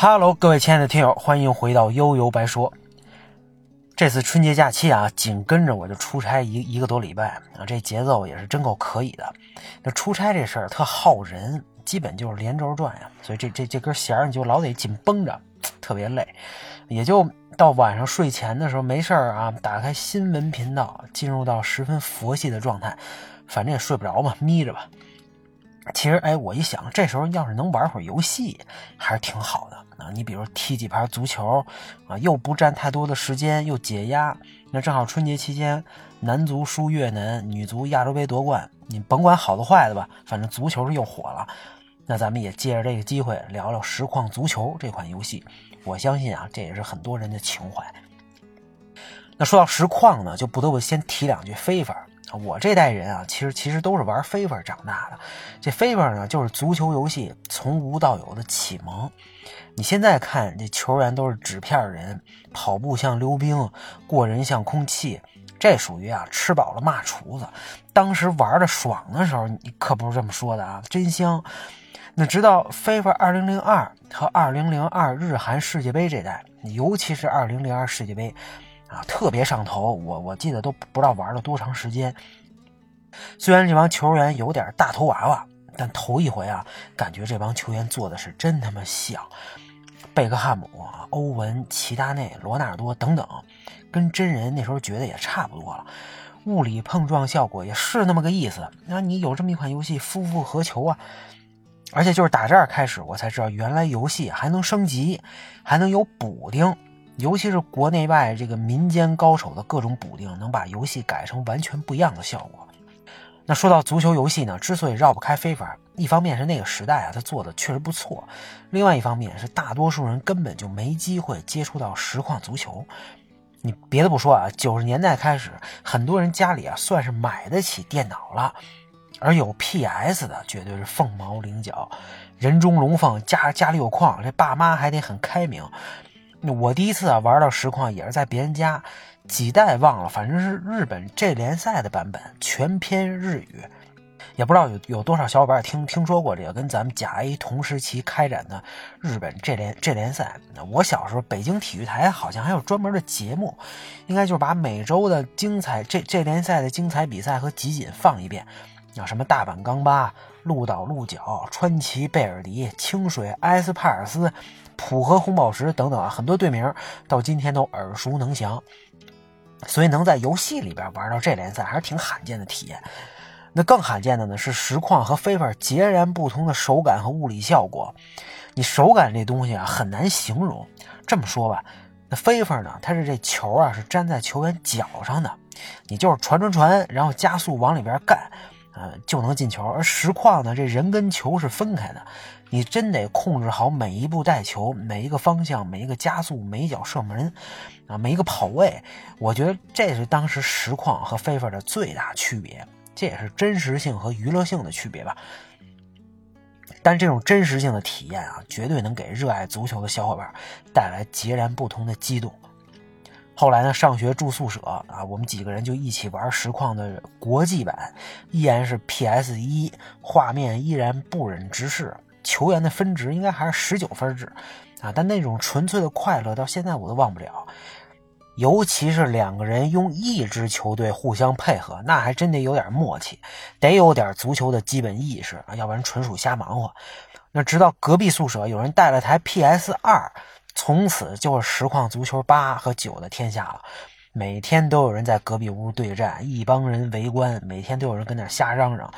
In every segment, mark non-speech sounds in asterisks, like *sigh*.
哈喽，各位亲爱的听友，欢迎回到悠悠白说。这次春节假期啊，紧跟着我就出差一一个多礼拜啊，这节奏也是真够可以的。那出差这事儿特耗人，基本就是连轴转呀，所以这这这根弦儿你就老得紧绷着，特别累。也就到晚上睡前的时候没事儿啊，打开新闻频道，进入到十分佛系的状态，反正也睡不着嘛，眯着吧。其实，哎，我一想，这时候要是能玩会儿游戏，还是挺好的啊。你比如踢几盘足球，啊，又不占太多的时间，又解压。那正好春节期间，男足输越南，女足亚洲杯夺冠，你甭管好的坏的吧，反正足球是又火了。那咱们也借着这个机会聊聊实况足球这款游戏。我相信啊，这也是很多人的情怀。那说到实况呢，就不得不先提两句非法。我这代人啊，其实其实都是玩 FIFA 长大的。这 FIFA 呢，就是足球游戏从无到有的启蒙。你现在看这球员都是纸片人，跑步像溜冰，过人像空气，这属于啊吃饱了骂厨子。当时玩的爽的时候，你可不是这么说的啊，真香。那直到 FIFA 2002和2002日韩世界杯这代，尤其是2002世界杯。啊，特别上头，我我记得都不知道玩了多长时间。虽然这帮球员有点大头娃娃，但头一回啊，感觉这帮球员做的是真他妈像。贝克汉姆、欧文、齐达内、罗纳尔多等等，跟真人那时候觉得也差不多了。物理碰撞效果也是那么个意思。那你有这么一款游戏，夫复何求啊？而且就是打这儿开始，我才知道原来游戏还能升级，还能有补丁。尤其是国内外这个民间高手的各种补丁，能把游戏改成完全不一样的效果。那说到足球游戏呢，之所以绕不开非法，一方面是那个时代啊，它做的确实不错；另外一方面是大多数人根本就没机会接触到实况足球。你别的不说啊，九十年代开始，很多人家里啊算是买得起电脑了，而有 PS 的绝对是凤毛麟角，人中龙凤，家家里有矿，这爸妈还得很开明。我第一次啊玩到实况也是在别人家，几代忘了，反正是日本这联赛的版本，全篇日语，也不知道有有多少小伙伴听听说过这个跟咱们甲 A 同时期开展的日本这联这联赛。我小时候北京体育台好像还有专门的节目，应该就是把每周的精彩这这联赛的精彩比赛和集锦放一遍，像什么大阪钢巴、鹿岛鹿角、川崎贝尔迪、清水埃斯帕尔斯。浦和红宝石等等啊，很多队名到今天都耳熟能详，所以能在游戏里边玩到这联赛还是挺罕见的体验。那更罕见的呢是实况和非法截然不同的手感和物理效果。你手感这东西啊很难形容。这么说吧，那非法呢，它是这球啊是粘在球员脚上的，你就是传传传，然后加速往里边干。呃，就能进球。而实况呢，这人跟球是分开的，你真得控制好每一步带球，每一个方向，每一个加速，每一脚射门，啊，每一个跑位。我觉得这是当时实况和非法的最大区别，这也是真实性和娱乐性的区别吧。但这种真实性的体验啊，绝对能给热爱足球的小伙伴带来截然不同的激动。后来呢，上学住宿舍啊，我们几个人就一起玩实况的国际版，依然是 PS 一，画面依然不忍直视，球员的分值应该还是十九分制，啊，但那种纯粹的快乐到现在我都忘不了。尤其是两个人用一支球队互相配合，那还真得有点默契，得有点足球的基本意识啊，要不然纯属瞎忙活。那直到隔壁宿舍有人带了台 PS 二。从此就是实况足球八和九的天下了，每天都有人在隔壁屋对战，一帮人围观，每天都有人跟那瞎嚷嚷。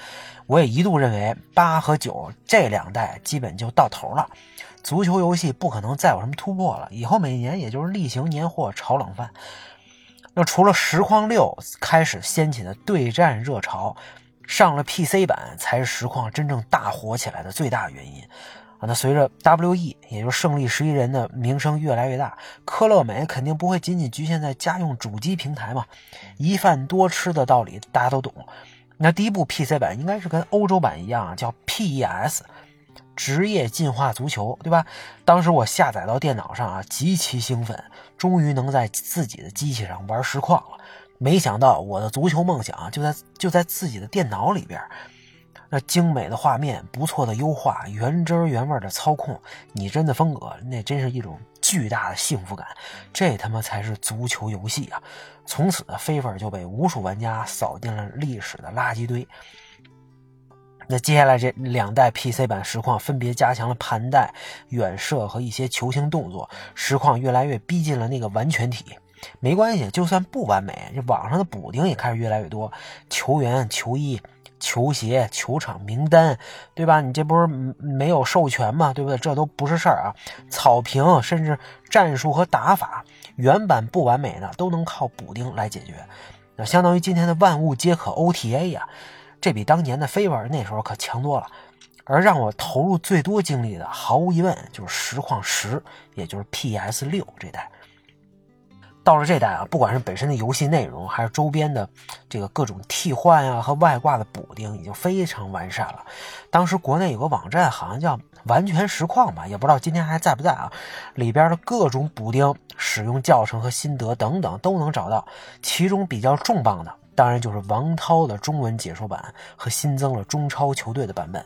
我也一度认为八和九这两代基本就到头了，足球游戏不可能再有什么突破了，以后每年也就是例行年货炒冷饭。那除了实况六开始掀起的对战热潮，上了 PC 版才是实况真正大火起来的最大原因。啊，那随着 W.E，也就是胜利十一人的名声越来越大，科乐美肯定不会仅仅局限在家用主机平台嘛，一饭多吃的道理大家都懂。那第一部 PC 版应该是跟欧洲版一样，叫 PES，职业进化足球，对吧？当时我下载到电脑上啊，极其兴奋，终于能在自己的机器上玩实况了。没想到我的足球梦想就在就在自己的电脑里边。那精美的画面，不错的优化，原汁原味的操控，拟真的风格，那真是一种巨大的幸福感。这他妈才是足球游戏啊！从此，FIFA 就被无数玩家扫进了历史的垃圾堆。那接下来这两代 PC 版实况分别加强了盘带、远射和一些球形动作，实况越来越逼近了那个完全体。没关系，就算不完美，这网上的补丁也开始越来越多，球员、球衣。球鞋、球场名单，对吧？你这不是没有授权吗？对不对？这都不是事儿啊！草坪，甚至战术和打法，原版不完美的都能靠补丁来解决。那相当于今天的万物皆可 OTA 呀，这比当年的飞玩那时候可强多了。而让我投入最多精力的，毫无疑问就是实况十，也就是 PS 六这代。到了这代啊，不管是本身的游戏内容，还是周边的这个各种替换啊和外挂的补丁，已经非常完善了。当时国内有个网站，好像叫“完全实况”吧，也不知道今天还在不在啊。里边的各种补丁、使用教程和心得等等都能找到。其中比较重磅的，当然就是王涛的中文解说版和新增了中超球队的版本。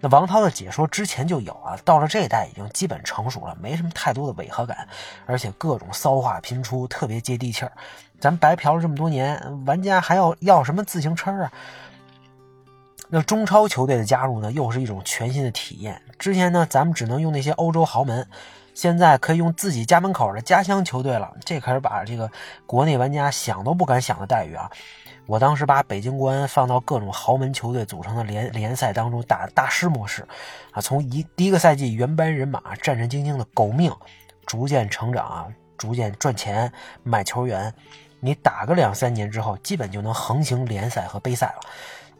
那王涛的解说之前就有啊，到了这一代已经基本成熟了，没什么太多的违和感，而且各种骚话频出，特别接地气儿。咱白嫖了这么多年，玩家还要要什么自行车啊？那中超球队的加入呢，又是一种全新的体验。之前呢，咱们只能用那些欧洲豪门，现在可以用自己家门口的家乡球队了，这可是把这个国内玩家想都不敢想的待遇啊！我当时把北京国安放到各种豪门球队组成的联联赛当中打大师模式，啊，从一第一个赛季原班人马战战兢兢的狗命，逐渐成长啊，逐渐赚钱买球员，你打个两三年之后，基本就能横行联赛和杯赛了，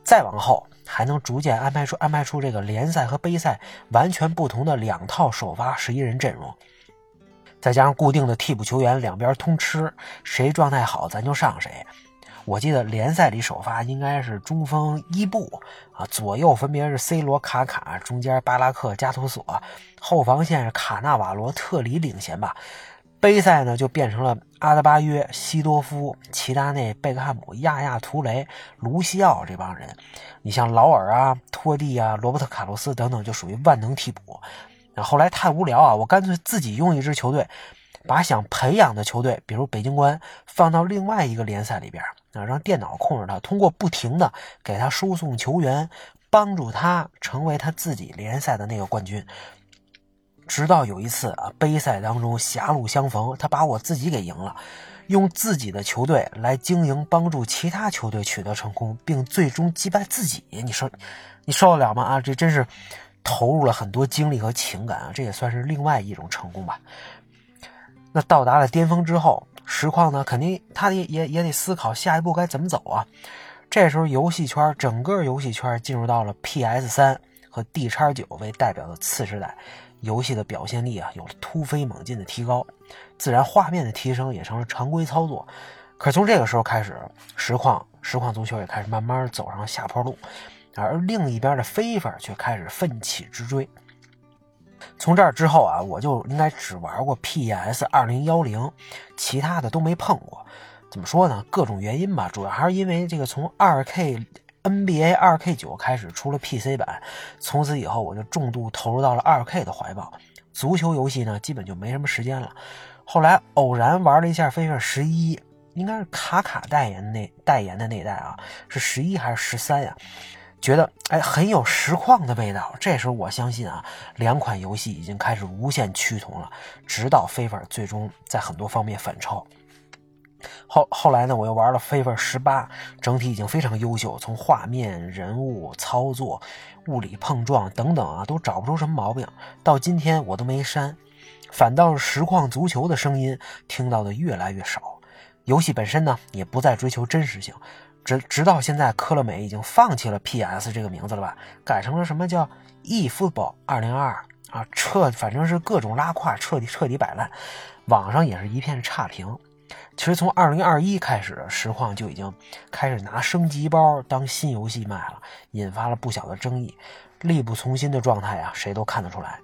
再往后还能逐渐安排出安排出这个联赛和杯赛完全不同的两套首发十一人阵容，再加上固定的替补球员两边通吃，谁状态好咱就上谁。我记得联赛里首发应该是中锋伊布啊，左右分别是 C 罗、卡卡，中间巴拉克、加图索，后防线是卡纳瓦罗、特里领衔吧。杯赛呢就变成了阿德巴约、西多夫、齐达内、贝克汉姆、亚亚图雷、卢西奥这帮人。你像劳尔啊、托蒂啊、罗伯特卡洛斯等等，就属于万能替补。那后来太无聊啊，我干脆自己用一支球队，把想培养的球队，比如北京国安，放到另外一个联赛里边。啊，让电脑控制他，通过不停的给他输送球员，帮助他成为他自己联赛的那个冠军。直到有一次啊，杯赛当中狭路相逢，他把我自己给赢了，用自己的球队来经营，帮助其他球队取得成功，并最终击败自己。你说，你受得了吗？啊，这真是投入了很多精力和情感啊，这也算是另外一种成功吧。那到达了巅峰之后。实况呢，肯定他也也也得思考下一步该怎么走啊。这时候，游戏圈整个游戏圈进入到了 PS 三和 D 叉九为代表的次时代，游戏的表现力啊有了突飞猛进的提高，自然画面的提升也成了常规操作。可是从这个时候开始，实况实况足球也开始慢慢走上下坡路，而另一边的非法却开始奋起直追。从这儿之后啊，我就应该只玩过 PS 二零幺零，其他的都没碰过。怎么说呢？各种原因吧，主要还是因为这个从二 K NBA 二 K 九开始出了 PC 版，从此以后我就重度投入到了二 K 的怀抱。足球游戏呢，基本就没什么时间了。后来偶然玩了一下《飞 a 十一》，应该是卡卡代言那代言的那代啊，是十一还是十三呀？觉得哎很有实况的味道，这时候我相信啊，两款游戏已经开始无限趋同了，直到 FIFA 最终在很多方面反超。后后来呢，我又玩了 FIFA 十八，整体已经非常优秀，从画面、人物、操作、物理碰撞等等啊，都找不出什么毛病。到今天我都没删，反倒是实况足球的声音听到的越来越少。游戏本身呢，也不再追求真实性。直直到现在，科乐美已经放弃了 PS 这个名字了吧，改成了什么叫 eFootball 二零二二啊？彻反正是各种拉胯，彻底彻底摆烂，网上也是一片差评。其实从二零二一开始，实况就已经开始拿升级包当新游戏卖了，引发了不小的争议，力不从心的状态啊，谁都看得出来。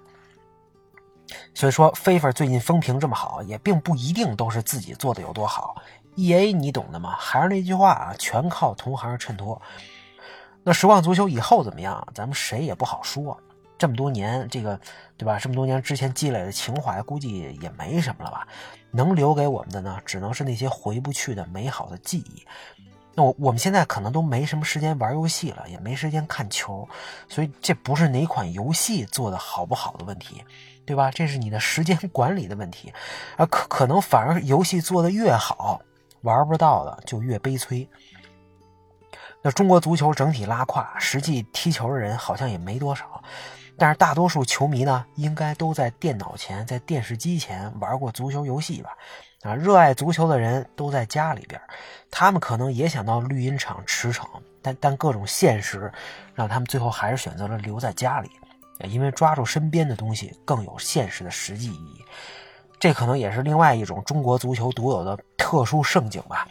所以说，FIFA 最近风评这么好，也并不一定都是自己做的有多好。E A，你懂的吗？还是那句话啊，全靠同行衬托。那实况足球以后怎么样？咱们谁也不好说。这么多年，这个对吧？这么多年之前积累的情怀，估计也没什么了吧？能留给我们的呢，只能是那些回不去的美好的记忆。那我我们现在可能都没什么时间玩游戏了，也没时间看球，所以这不是哪款游戏做的好不好的问题，对吧？这是你的时间 *laughs* 管理的问题，啊，可可能反而游戏做的越好，玩不到的就越悲催。那中国足球整体拉胯，实际踢球的人好像也没多少，但是大多数球迷呢，应该都在电脑前、在电视机前玩过足球游戏吧。啊，热爱足球的人都在家里边，他们可能也想到绿茵场驰骋，但但各种现实让他们最后还是选择了留在家里，因为抓住身边的东西更有现实的实际意义。这可能也是另外一种中国足球独有的特殊盛景吧。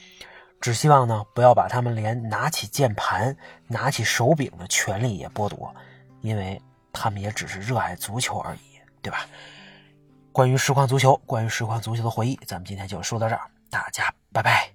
只希望呢，不要把他们连拿起键盘、拿起手柄的权利也剥夺，因为他们也只是热爱足球而已，对吧？关于实况足球，关于实况足球的回忆，咱们今天就说到这儿，大家拜拜。